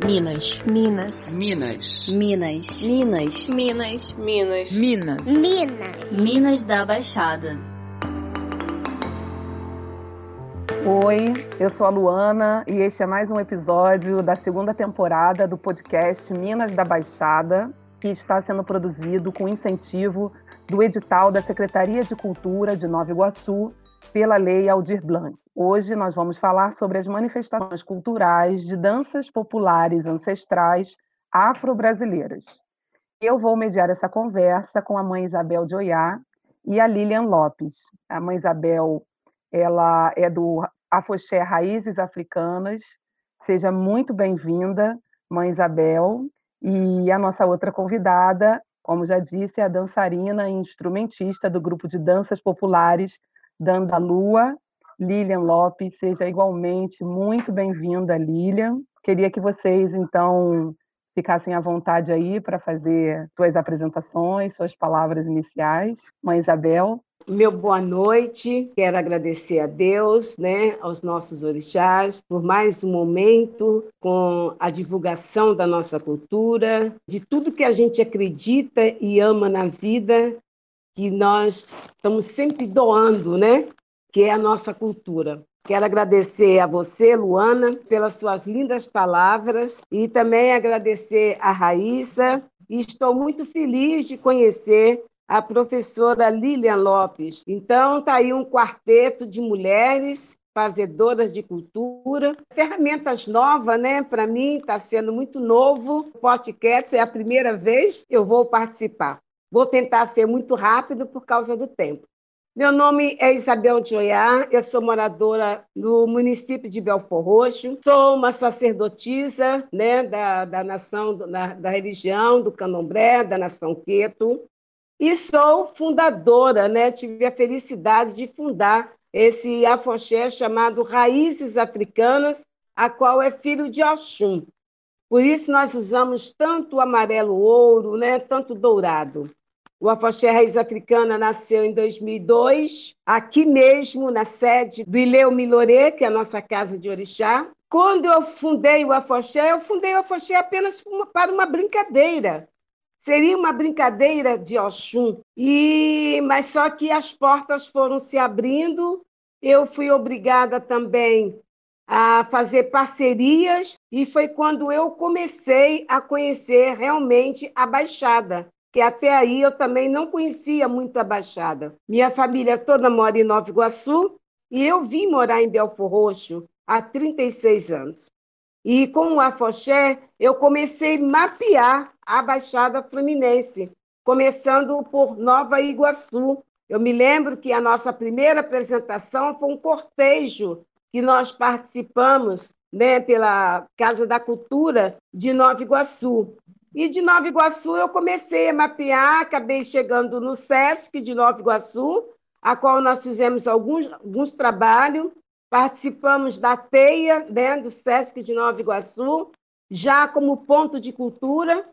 Minas. Minas. Minas. Minas. Minas. Minas. Minas. Minas. Minas. Minas da Baixada. Oi, eu sou a Luana e este é mais um episódio da segunda temporada do podcast Minas da Baixada, que está sendo produzido com incentivo do edital da Secretaria de Cultura de Nova Iguaçu pela Lei Aldir Blanc. Hoje nós vamos falar sobre as manifestações culturais de danças populares ancestrais afro-brasileiras. Eu vou mediar essa conversa com a mãe Isabel de Oiá e a Lilian Lopes. A mãe Isabel ela é do Afoxé Raízes Africanas. Seja muito bem-vinda, mãe Isabel. E a nossa outra convidada, como já disse, é a dançarina e instrumentista do grupo de danças populares Dandalua, Lilian Lopes. Seja igualmente muito bem-vinda, Lilian. Queria que vocês, então, ficassem à vontade aí para fazer suas apresentações, suas palavras iniciais. Mãe Isabel. Meu boa noite. Quero agradecer a Deus, né, aos nossos orixás, por mais um momento com a divulgação da nossa cultura, de tudo que a gente acredita e ama na vida, que nós estamos sempre doando, né, que é a nossa cultura. Quero agradecer a você, Luana, pelas suas lindas palavras e também agradecer a Raíssa. Estou muito feliz de conhecer a professora Lilian Lopes. Então, está aí um quarteto de mulheres fazedoras de cultura, ferramentas novas, né? Para mim está sendo muito novo. O podcast é a primeira vez que eu vou participar. Vou tentar ser muito rápido por causa do tempo. Meu nome é Isabel de Oiá, eu sou moradora do município de Belfor Roxo, sou uma sacerdotisa né, da, da nação, da, da religião do candomblé, da nação Queto, e sou fundadora, né? tive a felicidade de fundar esse afoxé chamado Raízes Africanas, a qual é filho de Oxum. Por isso nós usamos tanto amarelo ouro, né? tanto dourado. O Afoxé Raiz Africana nasceu em 2002, aqui mesmo, na sede do Ileu Milorê, que é a nossa casa de orixá. Quando eu fundei o Afoxé, eu fundei o Afoxé apenas para uma brincadeira, Seria uma brincadeira de Oxum, e mas só que as portas foram se abrindo. Eu fui obrigada também a fazer parcerias e foi quando eu comecei a conhecer realmente a Baixada, que até aí eu também não conhecia muito a Baixada. Minha família toda mora em Nova Iguaçu e eu vim morar em Belfor Roxo há 36 anos. E com o Afoxé, eu comecei a mapear a Baixada Fluminense, começando por Nova Iguaçu. Eu me lembro que a nossa primeira apresentação foi um cortejo que nós participamos né, pela Casa da Cultura de Nova Iguaçu. E de Nova Iguaçu eu comecei a mapear, acabei chegando no SESC de Nova Iguaçu, a qual nós fizemos alguns, alguns trabalhos, Participamos da TEIA, né, do SESC de Nova Iguaçu, já como ponto de cultura,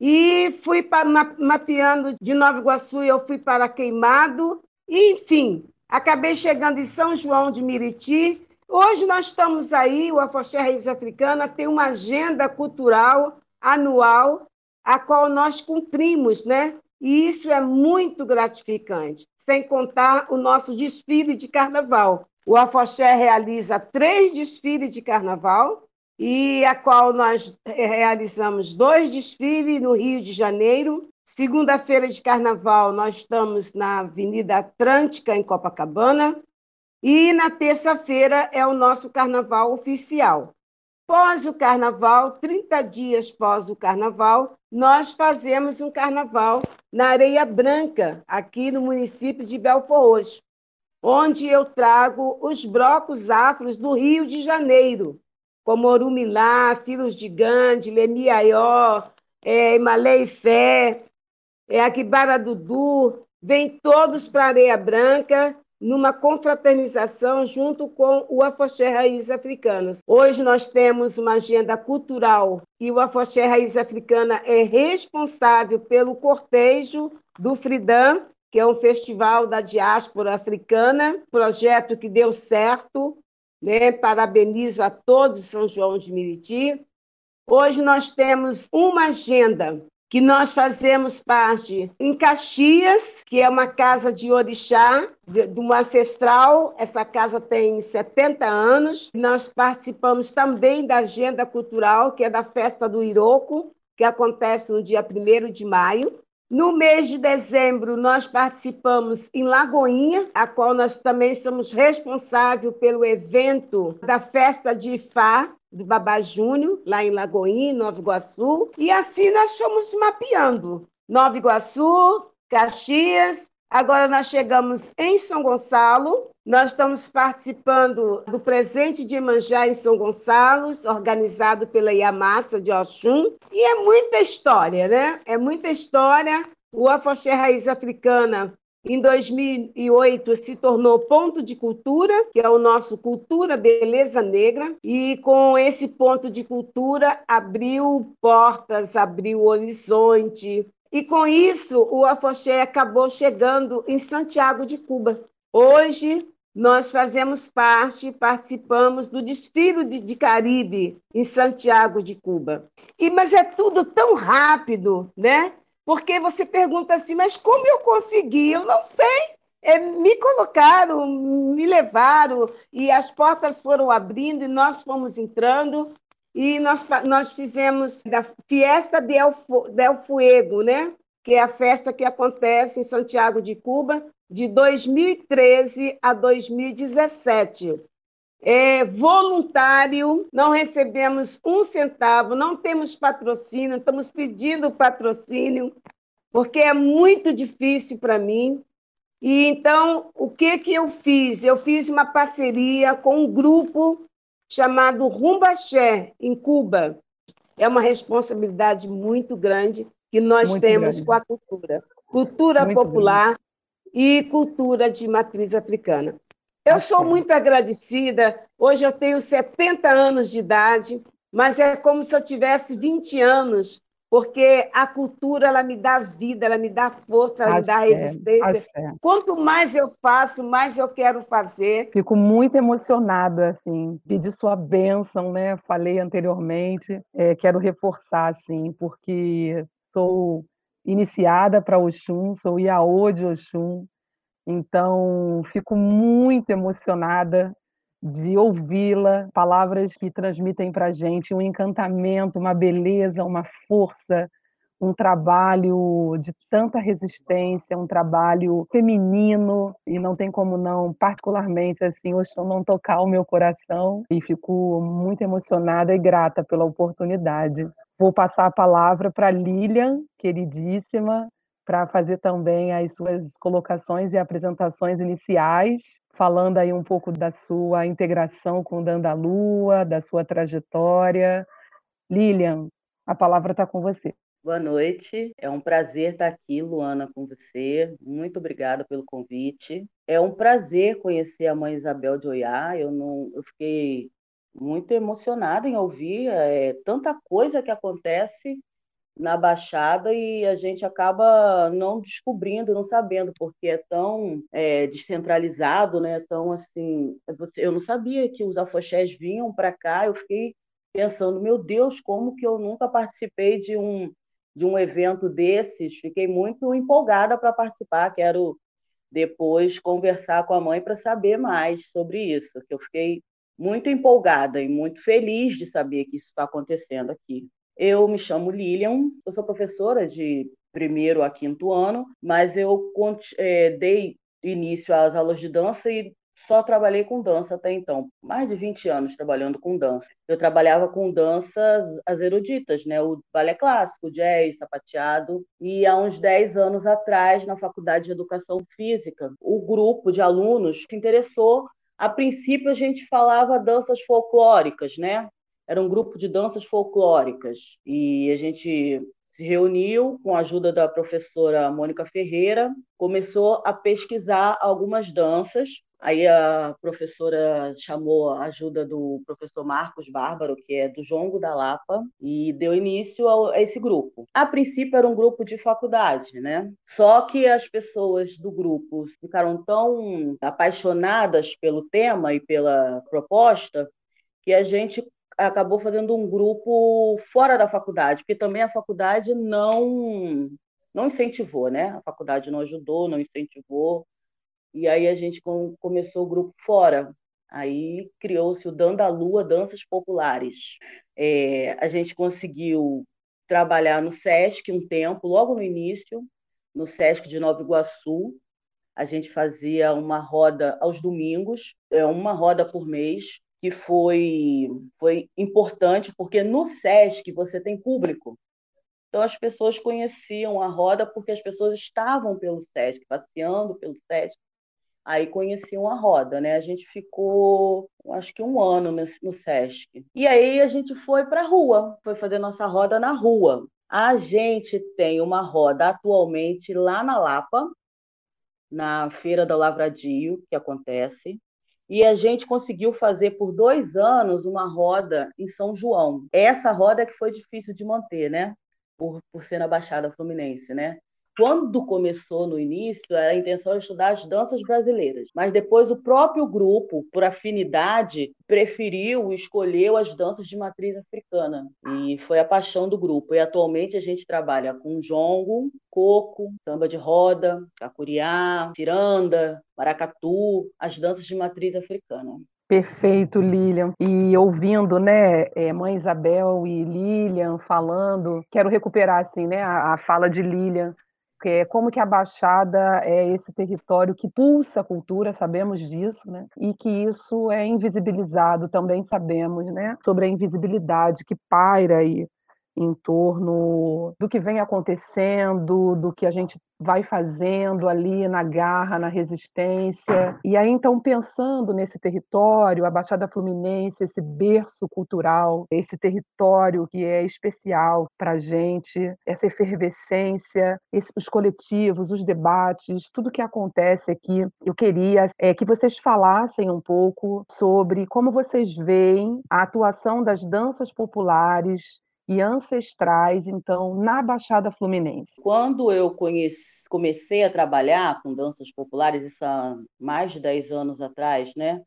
e fui para, mapeando de Nova Iguaçu, eu fui para Queimado, e, enfim, acabei chegando em São João de Miriti. Hoje nós estamos aí, o Afoxé Raiz Africana tem uma agenda cultural anual, a qual nós cumprimos, né? E isso é muito gratificante, sem contar o nosso desfile de carnaval, o Afoxé realiza três desfiles de carnaval, e a qual nós realizamos dois desfiles no Rio de Janeiro. Segunda-feira de carnaval, nós estamos na Avenida Atlântica, em Copacabana. E na terça-feira é o nosso carnaval oficial. Pós o carnaval, 30 dias pós o carnaval, nós fazemos um carnaval na Areia Branca, aqui no município de Belfor Roxo onde eu trago os blocos afros do Rio de Janeiro, como Orumilá, Filhos de Gandhi, Lemiaió, é, Malei Fé, é, Akibara Dudu, vêm todos para Areia Branca numa confraternização junto com o Afoxé Raiz Africanas. Hoje nós temos uma agenda cultural e o Afoxé Raiz Africana é responsável pelo cortejo do Fridan, que é um festival da diáspora africana, projeto que deu certo. Né? Parabenizo a todos São João de Miriti. Hoje nós temos uma agenda que nós fazemos parte em Caxias, que é uma casa de orixá, de, de uma ancestral. Essa casa tem 70 anos. Nós participamos também da agenda cultural, que é da festa do Iroco, que acontece no dia 1 de maio. No mês de dezembro, nós participamos em Lagoinha, a qual nós também somos responsáveis pelo evento da festa de Ifá, do Babá Júnior, lá em Lagoinha, Nova Iguaçu. E assim nós fomos mapeando. Nova Iguaçu, Caxias, agora nós chegamos em São Gonçalo. Nós estamos participando do presente de Manjá em São Gonçalo, organizado pela Iamassa de Oxum. E é muita história, né? É muita história. O Afoxé Raiz Africana em 2008, se tornou ponto de cultura, que é o nosso Cultura Beleza Negra, e com esse ponto de cultura abriu portas, abriu horizonte. E com isso, o Afoxé acabou chegando em Santiago de Cuba. Hoje, nós fazemos parte, participamos do desfile de, de, Caribe em Santiago de Cuba. E mas é tudo tão rápido, né? Porque você pergunta assim, mas como eu consegui? Eu não sei. É, me colocaram, me levaram, e as portas foram abrindo, e nós fomos entrando, e nós, nós fizemos da Fiesta del, del Fuego, né? que é a festa que acontece em Santiago de Cuba, de 2013 a 2017 é voluntário, não recebemos um centavo, não temos patrocínio, estamos pedindo patrocínio, porque é muito difícil para mim. E então, o que, que eu fiz? Eu fiz uma parceria com um grupo chamado Rumbaxé, em Cuba. É uma responsabilidade muito grande que nós muito temos grande. com a cultura. Cultura muito popular grande. e cultura de matriz africana. Eu sou muito agradecida. Hoje eu tenho 70 anos de idade, mas é como se eu tivesse 20 anos, porque a cultura ela me dá vida, ela me dá força, ela me dá resistência. Quanto mais eu faço, mais eu quero fazer. Fico muito emocionada, assim, pedir sua bênção, né? Falei anteriormente, é, quero reforçar, assim, porque sou iniciada para Oxum, sou Iaô de Oxum, então, fico muito emocionada de ouvi-la, palavras que transmitem para a gente um encantamento, uma beleza, uma força, um trabalho de tanta resistência, um trabalho feminino, e não tem como não, particularmente assim, som não tocar o meu coração, e fico muito emocionada e grata pela oportunidade. Vou passar a palavra para Lilian, queridíssima, para fazer também as suas colocações e apresentações iniciais, falando aí um pouco da sua integração com o Dandalua, da sua trajetória. Lilian, a palavra está com você. Boa noite, é um prazer estar aqui, Luana, com você. Muito obrigada pelo convite. É um prazer conhecer a mãe Isabel de Oiá. Eu não, eu fiquei muito emocionada em ouvir é, tanta coisa que acontece na Baixada e a gente acaba não descobrindo, não sabendo, porque é tão é, descentralizado, né? Tão assim, eu não sabia que os afoxés vinham para cá. Eu fiquei pensando, meu Deus, como que eu nunca participei de um de um evento desses? Fiquei muito empolgada para participar. Quero depois conversar com a mãe para saber mais sobre isso, que eu fiquei muito empolgada e muito feliz de saber que isso está acontecendo aqui. Eu me chamo Lilian, eu sou professora de primeiro a quinto ano, mas eu é, dei início às aulas de dança e só trabalhei com dança até então, mais de 20 anos trabalhando com dança. Eu trabalhava com danças as eruditas, né? o balé clássico, jazz, sapateado, e há uns 10 anos atrás, na Faculdade de Educação Física, o grupo de alunos se interessou. A princípio, a gente falava danças folclóricas, né? Era um grupo de danças folclóricas e a gente se reuniu com a ajuda da professora Mônica Ferreira, começou a pesquisar algumas danças. Aí a professora chamou a ajuda do professor Marcos Bárbaro, que é do Jongo da Lapa, e deu início a esse grupo. A princípio era um grupo de faculdade, né? Só que as pessoas do grupo ficaram tão apaixonadas pelo tema e pela proposta que a gente acabou fazendo um grupo fora da faculdade, porque também a faculdade não não incentivou, né? A faculdade não ajudou, não incentivou. E aí a gente começou o grupo fora. Aí criou-se o Dandalua Danças Populares. É, a gente conseguiu trabalhar no SESC um tempo, logo no início, no SESC de Nova Iguaçu. A gente fazia uma roda aos domingos, é, uma roda por mês, que foi, foi importante, porque no SESC você tem público. Então as pessoas conheciam a roda porque as pessoas estavam pelo SESC, passeando pelo SESC, aí conheciam a roda, né? A gente ficou, acho que um ano no, SESC. E aí a gente foi para a rua, foi fazer nossa roda na rua. A gente tem uma roda atualmente lá na Lapa, na Feira da Lavradio, que acontece. E a gente conseguiu fazer por dois anos uma roda em São João. Essa roda que foi difícil de manter, né? Por, por ser na Baixada Fluminense, né? Quando começou no início, a intenção era estudar as danças brasileiras, mas depois o próprio grupo, por afinidade, preferiu, escolheu as danças de matriz africana. E foi a paixão do grupo. E atualmente a gente trabalha com jongo, coco, samba de roda, cacuriá, tiranda, maracatu, as danças de matriz africana. Perfeito, Lilian. E ouvindo, né, é, mãe Isabel e Lilian falando, quero recuperar assim, né, a, a fala de Lilian é como que a Baixada é esse território que pulsa a cultura, sabemos disso, né? E que isso é invisibilizado, também sabemos, né? Sobre a invisibilidade que paira aí em torno do que vem acontecendo, do que a gente vai fazendo ali na garra, na resistência. E aí, então, pensando nesse território, a Baixada Fluminense, esse berço cultural, esse território que é especial para a gente, essa efervescência, esse, os coletivos, os debates, tudo que acontece aqui, eu queria é, que vocês falassem um pouco sobre como vocês veem a atuação das danças populares e ancestrais, então, na Baixada Fluminense? Quando eu conheci, comecei a trabalhar com danças populares, isso há mais de 10 anos atrás, né?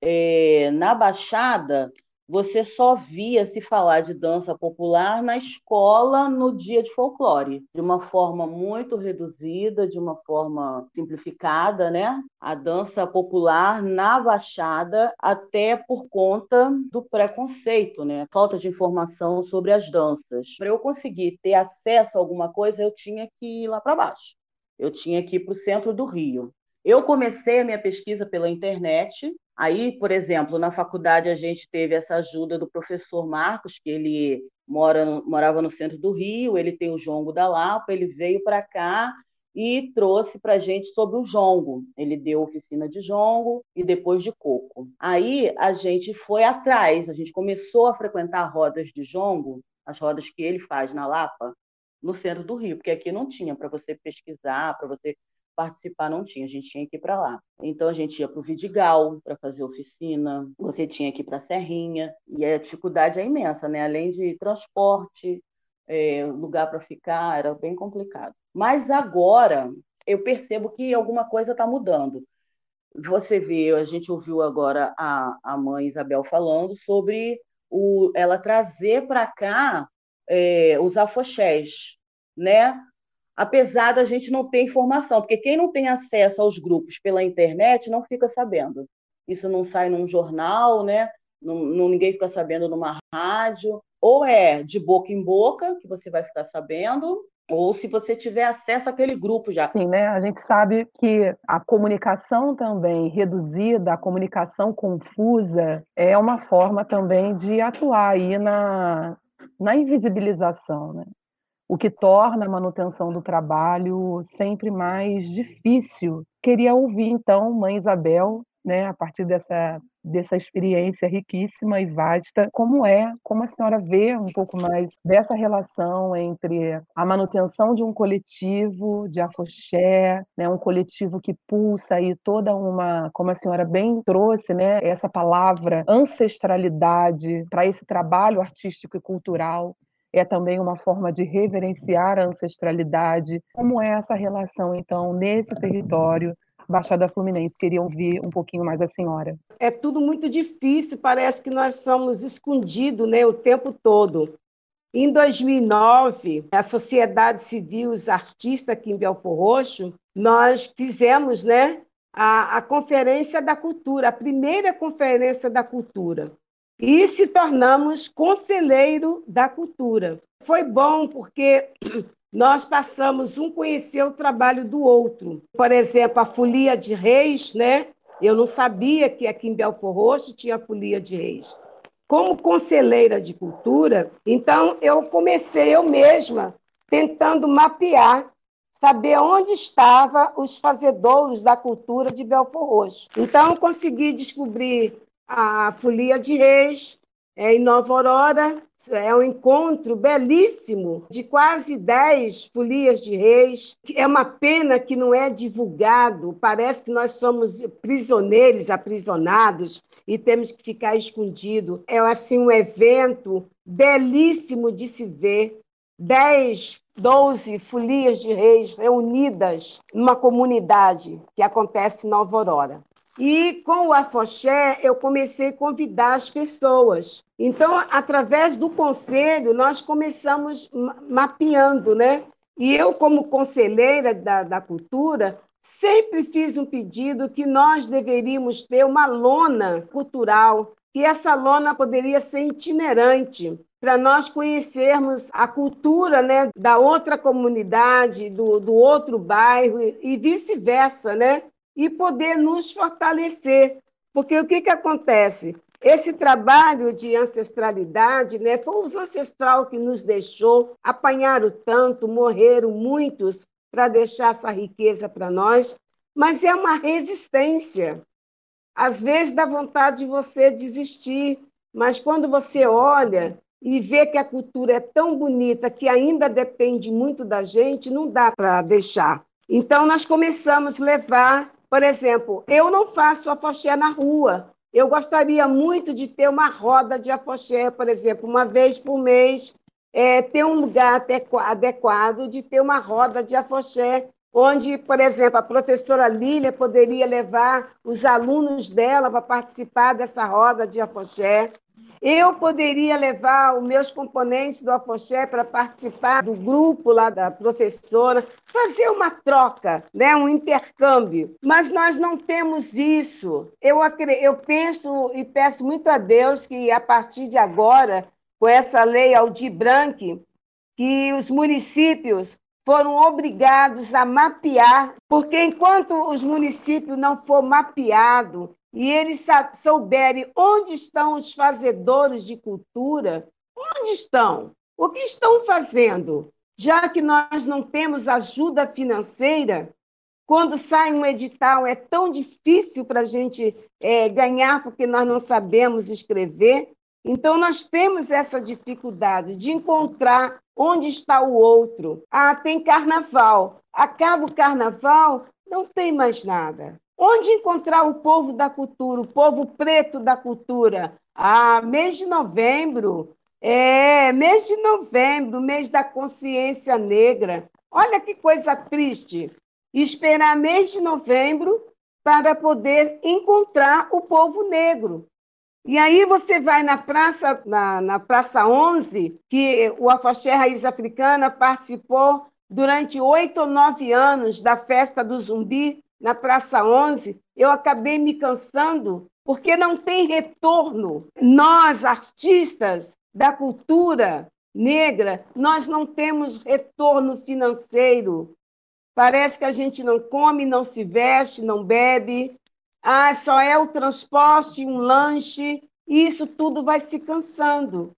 É, na Baixada, você só via se falar de dança popular na escola no dia de folclore, de uma forma muito reduzida, de uma forma simplificada, né? A dança popular na Baixada, até por conta do preconceito, né? Falta de informação sobre as danças. Para eu conseguir ter acesso a alguma coisa, eu tinha que ir lá para baixo. Eu tinha que ir para o centro do Rio. Eu comecei a minha pesquisa pela internet, Aí, por exemplo, na faculdade a gente teve essa ajuda do professor Marcos, que ele mora, morava no centro do Rio, ele tem o jongo da Lapa, ele veio para cá e trouxe para a gente sobre o jongo. Ele deu oficina de jongo e depois de coco. Aí a gente foi atrás, a gente começou a frequentar rodas de jongo, as rodas que ele faz na Lapa, no centro do Rio, porque aqui não tinha para você pesquisar, para você participar não tinha, a gente tinha que ir para lá. Então a gente ia para o Vidigal para fazer oficina, você tinha que ir para a Serrinha, e a dificuldade é imensa, né? Além de transporte, é, lugar para ficar, era bem complicado. Mas agora eu percebo que alguma coisa está mudando. Você vê, a gente ouviu agora a, a mãe Isabel falando sobre o, ela trazer para cá é, os afoxés, né? Apesar da gente não ter informação, porque quem não tem acesso aos grupos pela internet não fica sabendo. Isso não sai num jornal, né? Não, ninguém fica sabendo numa rádio. Ou é de boca em boca, que você vai ficar sabendo, ou se você tiver acesso àquele grupo já. Sim, né? A gente sabe que a comunicação também reduzida, a comunicação confusa, é uma forma também de atuar aí na, na invisibilização, né? O que torna a manutenção do trabalho sempre mais difícil. Queria ouvir, então, Mãe Isabel, né, a partir dessa, dessa experiência riquíssima e vasta, como é, como a senhora vê um pouco mais dessa relação entre a manutenção de um coletivo de afoxé, né, um coletivo que pulsa aí toda uma, como a senhora bem trouxe, né, essa palavra ancestralidade para esse trabalho artístico e cultural é também uma forma de reverenciar a ancestralidade. Como é essa relação, então, nesse território Baixada Fluminense. Queria ouvir um pouquinho mais a senhora. É tudo muito difícil, parece que nós somos escondidos né, o tempo todo. Em 2009, a sociedade civil, os artistas aqui em Belfor Roxo, nós fizemos né, a, a Conferência da Cultura, a primeira Conferência da Cultura, e se tornamos conselheiro da cultura. Foi bom porque nós passamos um conhecer o trabalho do outro. Por exemplo, a Folia de Reis, né? Eu não sabia que aqui em Belfor Roxo tinha Folia de Reis como conselheira de cultura, então eu comecei eu mesma tentando mapear, saber onde estavam os fazedouros da cultura de Belfor Roxo. Então consegui descobrir a Folia de Reis é, em Nova Aurora, é um encontro belíssimo de quase dez folias de reis. É uma pena que não é divulgado, parece que nós somos prisioneiros, aprisionados e temos que ficar escondido. É assim um evento belíssimo de se ver. Dez, doze folias de reis reunidas numa comunidade que acontece em Nova Aurora. E com o Afoxé, eu comecei a convidar as pessoas. Então, através do conselho, nós começamos mapeando, né? E eu, como conselheira da, da cultura, sempre fiz um pedido que nós deveríamos ter uma lona cultural, que essa lona poderia ser itinerante, para nós conhecermos a cultura né, da outra comunidade, do, do outro bairro e vice-versa, né? E poder nos fortalecer. Porque o que, que acontece? Esse trabalho de ancestralidade, né, foi os ancestral que nos deixou, apanharam tanto, morreram muitos, para deixar essa riqueza para nós, mas é uma resistência. Às vezes dá vontade de você desistir, mas quando você olha e vê que a cultura é tão bonita que ainda depende muito da gente, não dá para deixar. Então nós começamos a levar, por exemplo, eu não faço afoxé na rua. Eu gostaria muito de ter uma roda de afoxé, por exemplo, uma vez por mês, é, ter um lugar adequado de ter uma roda de afoxé, onde, por exemplo, a professora Lília poderia levar os alunos dela para participar dessa roda de afoxé. Eu poderia levar os meus componentes do afoxé para participar do grupo lá da professora, fazer uma troca, né, um intercâmbio. Mas nós não temos isso. Eu, eu penso e peço muito a Deus que, a partir de agora, com essa lei Aldir Blanc, que os municípios foram obrigados a mapear, porque enquanto os municípios não for mapeado e eles souberem onde estão os fazedores de cultura, onde estão? O que estão fazendo? Já que nós não temos ajuda financeira, quando sai um edital é tão difícil para a gente é, ganhar porque nós não sabemos escrever. Então, nós temos essa dificuldade de encontrar onde está o outro. Ah, tem carnaval. Acaba o carnaval, não tem mais nada. Onde encontrar o povo da cultura, o povo preto da cultura? Ah, mês de novembro. É, mês de novembro, mês da consciência negra. Olha que coisa triste. Esperar mês de novembro para poder encontrar o povo negro. E aí você vai na Praça, na, na Praça 11, que o Afoxé Raiz Africana participou durante oito ou nove anos da festa do zumbi na Praça 11, eu acabei me cansando porque não tem retorno. Nós, artistas da cultura negra, nós não temos retorno financeiro. Parece que a gente não come, não se veste, não bebe, ah, só é o transporte, um lanche, e isso tudo vai se cansando.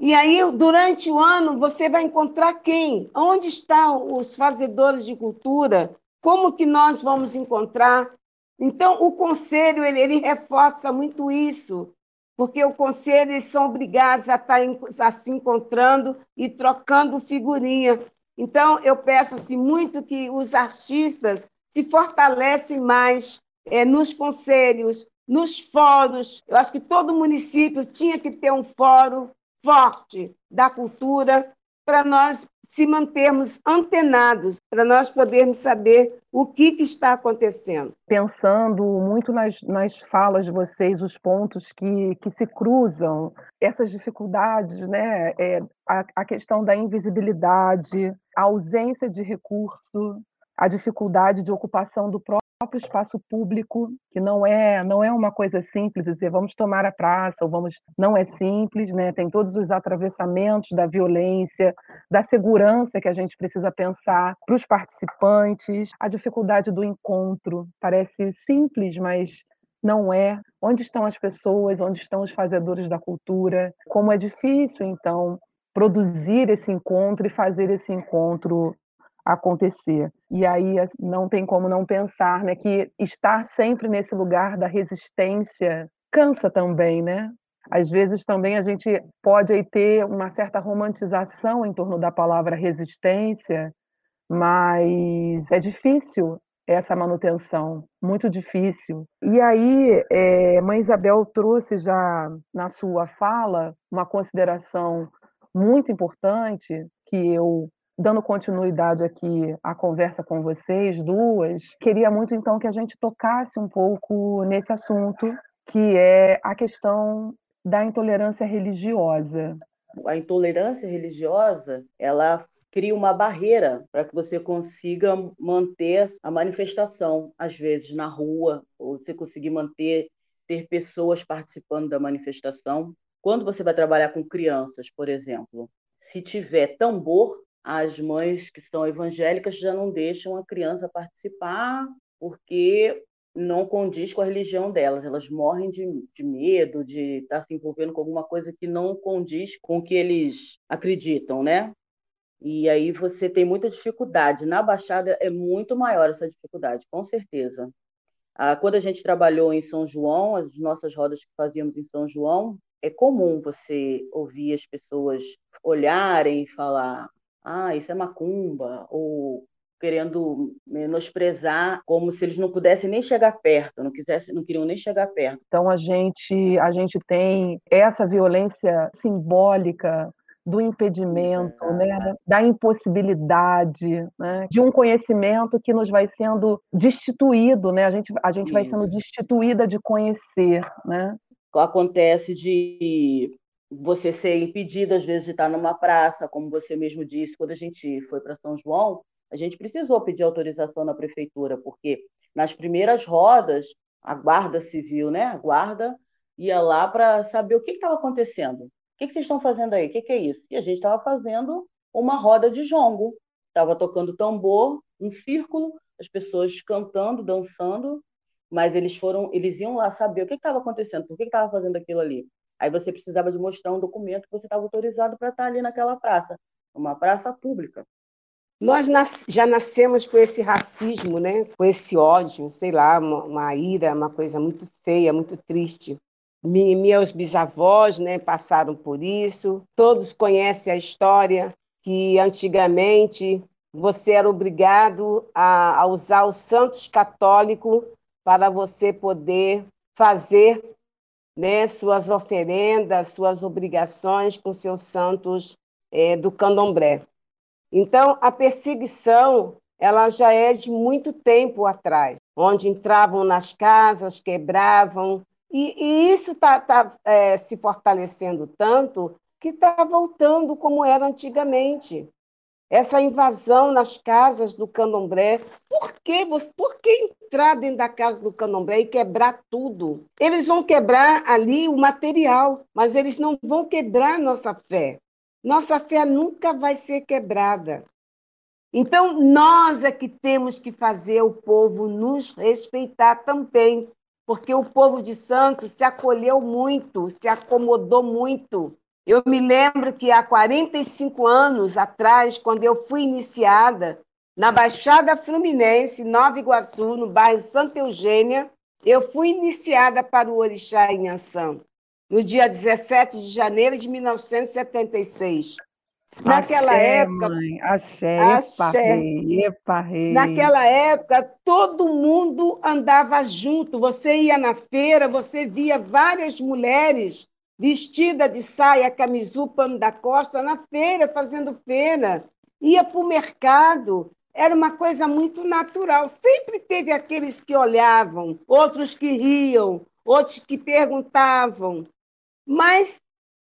E aí, durante o ano, você vai encontrar quem? Onde estão os fazedores de cultura? Como que nós vamos encontrar? Então, o conselho ele, ele reforça muito isso, porque o conselho eles são obrigados a estar a se encontrando e trocando figurinha. Então, eu peço assim, muito que os artistas se fortalecem mais é, nos conselhos, nos fóruns. Eu acho que todo município tinha que ter um fórum forte da cultura para nós se mantermos antenados, para nós podermos saber o que, que, está acontecendo. Pensando muito nas, nas falas de vocês, os pontos que, que se cruzam, essas dificuldades, né? É, a, a questão da invisibilidade, a ausência de recurso, a dificuldade de ocupação do próprio próprio espaço público, que não é não é uma coisa simples dizer vamos tomar a praça ou vamos não é simples, né? Tem todos os atravessamentos da violência, da segurança que a gente precisa pensar para os participantes, a dificuldade do encontro. Parece simples, mas não é. Onde estão as pessoas? Onde estão os fazedores da cultura? Como é difícil então produzir esse encontro e fazer esse encontro acontecer. E aí não tem como não pensar, né, que estar sempre nesse lugar da resistência cansa também, né? Às vezes também a gente pode aí ter uma certa romantização em torno da palavra resistência, mas é difícil essa manutenção, muito difícil. E aí, é, Mãe Isabel trouxe já na sua fala uma consideração muito importante que eu dando continuidade aqui à conversa com vocês duas, queria muito então que a gente tocasse um pouco nesse assunto, que é a questão da intolerância religiosa. A intolerância religiosa, ela cria uma barreira para que você consiga manter a manifestação, às vezes na rua, ou você conseguir manter ter pessoas participando da manifestação. Quando você vai trabalhar com crianças, por exemplo, se tiver tambor, as mães que são evangélicas já não deixam a criança participar porque não condiz com a religião delas. Elas morrem de, de medo de estar se envolvendo com alguma coisa que não condiz com o que eles acreditam, né? E aí você tem muita dificuldade. Na Baixada é muito maior essa dificuldade, com certeza. Ah, quando a gente trabalhou em São João, as nossas rodas que fazíamos em São João, é comum você ouvir as pessoas olharem e falar: ah, isso é macumba, ou querendo menosprezar como se eles não pudessem nem chegar perto, não quisessem, não queriam nem chegar perto. Então a gente a gente tem essa violência simbólica do impedimento, né, da impossibilidade, né, de um conhecimento que nos vai sendo destituído, né, a gente, a gente vai sendo destituída de conhecer, né. Acontece de você ser impedido, às vezes, de estar numa praça, como você mesmo disse, quando a gente foi para São João, a gente precisou pedir autorização na prefeitura, porque nas primeiras rodas, a guarda civil, né, a guarda, ia lá para saber o que estava acontecendo. O que, que, vocês estão fazendo aí? O que, que é isso? E a gente estava fazendo uma roda de jongo. Estava tocando tambor, um círculo, as pessoas cantando, dançando, mas eles foram, eles iam lá saber o que estava acontecendo, por que estava fazendo aquilo ali. Aí você precisava de mostrar um documento que você estava autorizado para estar ali naquela praça, uma praça pública. Nós nas, já nascemos com esse racismo, né? com esse ódio, sei lá, uma, uma ira, uma coisa muito feia, muito triste. Me, meus bisavós né, passaram por isso, todos conhecem a história que antigamente você era obrigado a, a usar o Santos Católico para você poder fazer né, suas oferendas, suas obrigações com seus santos é, do candomblé. Então, a perseguição ela já é de muito tempo atrás, onde entravam nas casas, quebravam, e, e isso está tá, é, se fortalecendo tanto que está voltando como era antigamente essa invasão nas casas do candomblé. Por que, por que entrar dentro da casa do candomblé e quebrar tudo? Eles vão quebrar ali o material, mas eles não vão quebrar nossa fé. Nossa fé nunca vai ser quebrada. Então, nós é que temos que fazer o povo nos respeitar também, porque o povo de Santos se acolheu muito, se acomodou muito eu me lembro que há 45 anos atrás, quando eu fui iniciada na Baixada Fluminense, Nova Iguaçu, no bairro Santa Eugênia, eu fui iniciada para o Orixá em Anção, no dia 17 de janeiro de 1976. Naquela axé, época. Mãe, axé, axé. Epa, rei, Naquela época, todo mundo andava junto. Você ia na feira, você via várias mulheres vestida de saia, camisu, pano da costa, na feira, fazendo feira. Ia para o mercado, era uma coisa muito natural. Sempre teve aqueles que olhavam, outros que riam, outros que perguntavam. Mas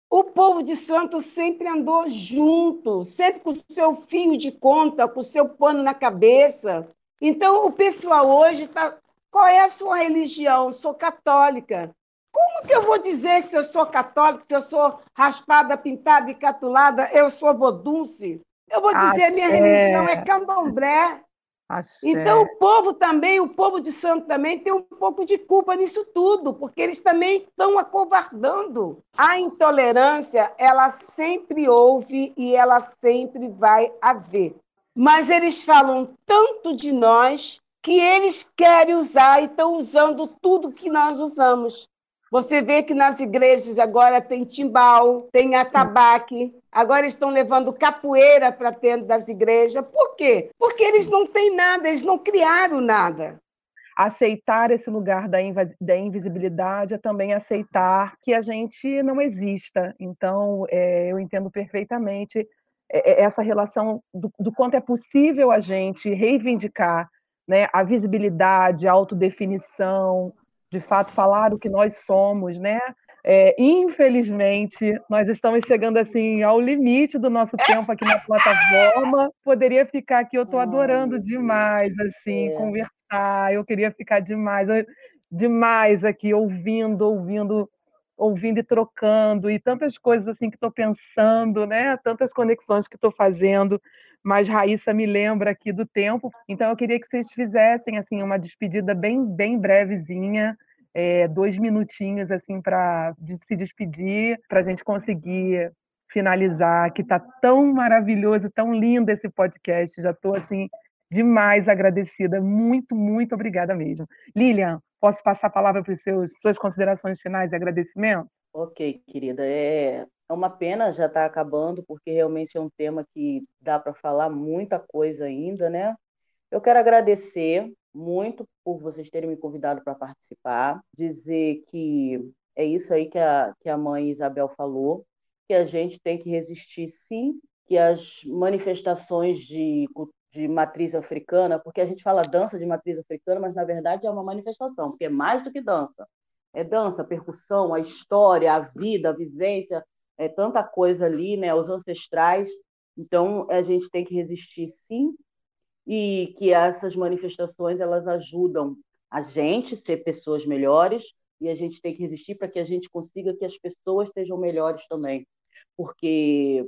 o povo de Santos sempre andou junto, sempre com o seu fio de conta, com o seu pano na cabeça. Então, o pessoal hoje está. Qual é a sua religião? Sou católica. Como que eu vou dizer se eu sou católica, se eu sou raspada, pintada e catulada, eu sou vodunce? Eu vou dizer, Axé. minha religião é candomblé. Axé. Então, o povo também, o povo de santo também, tem um pouco de culpa nisso tudo, porque eles também estão acovardando. A intolerância, ela sempre houve e ela sempre vai haver. Mas eles falam tanto de nós que eles querem usar e estão usando tudo que nós usamos. Você vê que nas igrejas agora tem timbal, tem atabaque, agora estão levando capoeira para dentro das igrejas. Por quê? Porque eles não têm nada, eles não criaram nada. Aceitar esse lugar da, da invisibilidade é também aceitar que a gente não exista. Então, é, eu entendo perfeitamente é, é, essa relação do, do quanto é possível a gente reivindicar né, a visibilidade, a autodefinição, de fato falar o que nós somos, né? É, infelizmente, nós estamos chegando assim ao limite do nosso tempo aqui na plataforma. Poderia ficar aqui, eu estou adorando demais assim é. conversar. Eu queria ficar demais, demais aqui ouvindo, ouvindo, ouvindo e trocando e tantas coisas assim que estou pensando, né? Tantas conexões que estou fazendo. Mas Raíssa me lembra aqui do tempo, então eu queria que vocês fizessem assim uma despedida bem bem brevezinha é, dois minutinhos assim para de se despedir, para a gente conseguir finalizar, que está tão maravilhoso, tão lindo esse podcast. Já estou assim demais agradecida, muito, muito obrigada mesmo. Lilian, posso passar a palavra para os seus suas considerações finais e agradecimentos? Ok, querida. É, é uma pena já estar tá acabando, porque realmente é um tema que dá para falar muita coisa ainda, né? Eu quero agradecer muito por vocês terem me convidado para participar, dizer que é isso aí que a, que a mãe Isabel falou, que a gente tem que resistir sim, que as manifestações de, de matriz africana, porque a gente fala dança de matriz africana, mas na verdade é uma manifestação, porque é mais do que dança. É dança, percussão, a história, a vida, a vivência, é tanta coisa ali, né, os ancestrais. Então a gente tem que resistir sim, e que essas manifestações elas ajudam a gente a ser pessoas melhores e a gente tem que resistir para que a gente consiga que as pessoas sejam melhores também, porque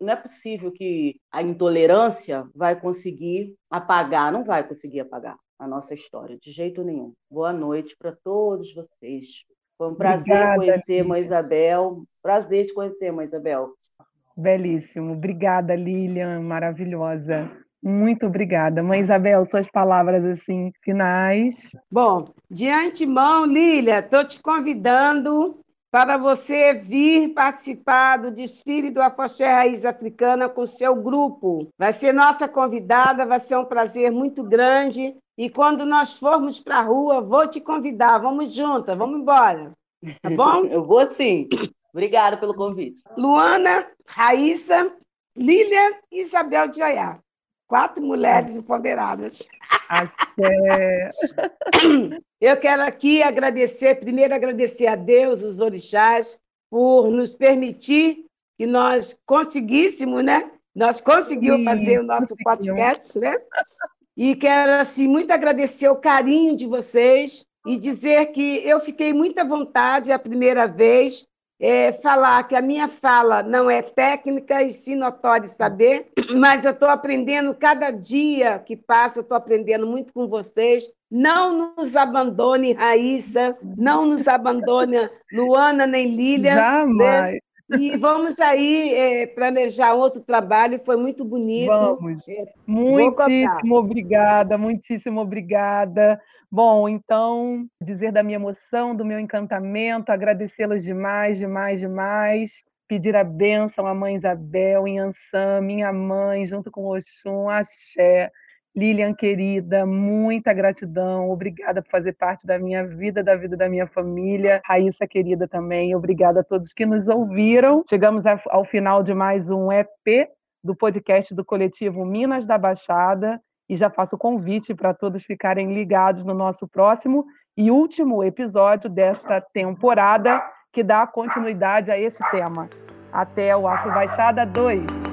não é possível que a intolerância vai conseguir apagar, não vai conseguir apagar a nossa história de jeito nenhum. Boa noite para todos vocês. Foi um prazer Obrigada, conhecer a Mãe Isabel. Prazer te conhecer, Mãe Isabel. Belíssimo. Obrigada, Lilian, maravilhosa. Muito obrigada. Mãe Isabel, suas palavras assim finais. Bom, de antemão, Lília, estou te convidando para você vir participar do desfile do Afoxé Raiz Africana com seu grupo. Vai ser nossa convidada, vai ser um prazer muito grande. E quando nós formos para a rua, vou te convidar. Vamos juntas, vamos embora. Tá bom? Eu vou sim. Obrigada pelo convite. Luana, Raíssa, Lília e Isabel de Oiá. Quatro mulheres empoderadas. Até. Eu quero aqui agradecer, primeiro agradecer a Deus, os orixás, por nos permitir que nós conseguíssemos, né? Nós conseguimos fazer o nosso podcast, né? E quero, assim, muito agradecer o carinho de vocês e dizer que eu fiquei muito à vontade a primeira vez é, falar que a minha fala não é técnica e sim notório saber, mas eu estou aprendendo cada dia que passa, eu estou aprendendo muito com vocês. Não nos abandone, Raíssa, não nos abandone Luana nem Lília. Né? Jamais. Né? E vamos aí é, planejar outro trabalho, foi muito bonito. Vamos. É, muitíssimo obrigada, muitíssimo obrigada. Bom, então, dizer da minha emoção, do meu encantamento, agradecê-las demais, demais, demais. Pedir a bênção à mãe Isabel, em Ansã, minha mãe, junto com o Oxum, Axé. Lilian querida, muita gratidão. Obrigada por fazer parte da minha vida, da vida da minha família. Raíssa querida também. Obrigada a todos que nos ouviram. Chegamos ao final de mais um EP do podcast do coletivo Minas da Baixada e já faço o convite para todos ficarem ligados no nosso próximo e último episódio desta temporada que dá continuidade a esse tema. Até o Afro Baixada 2.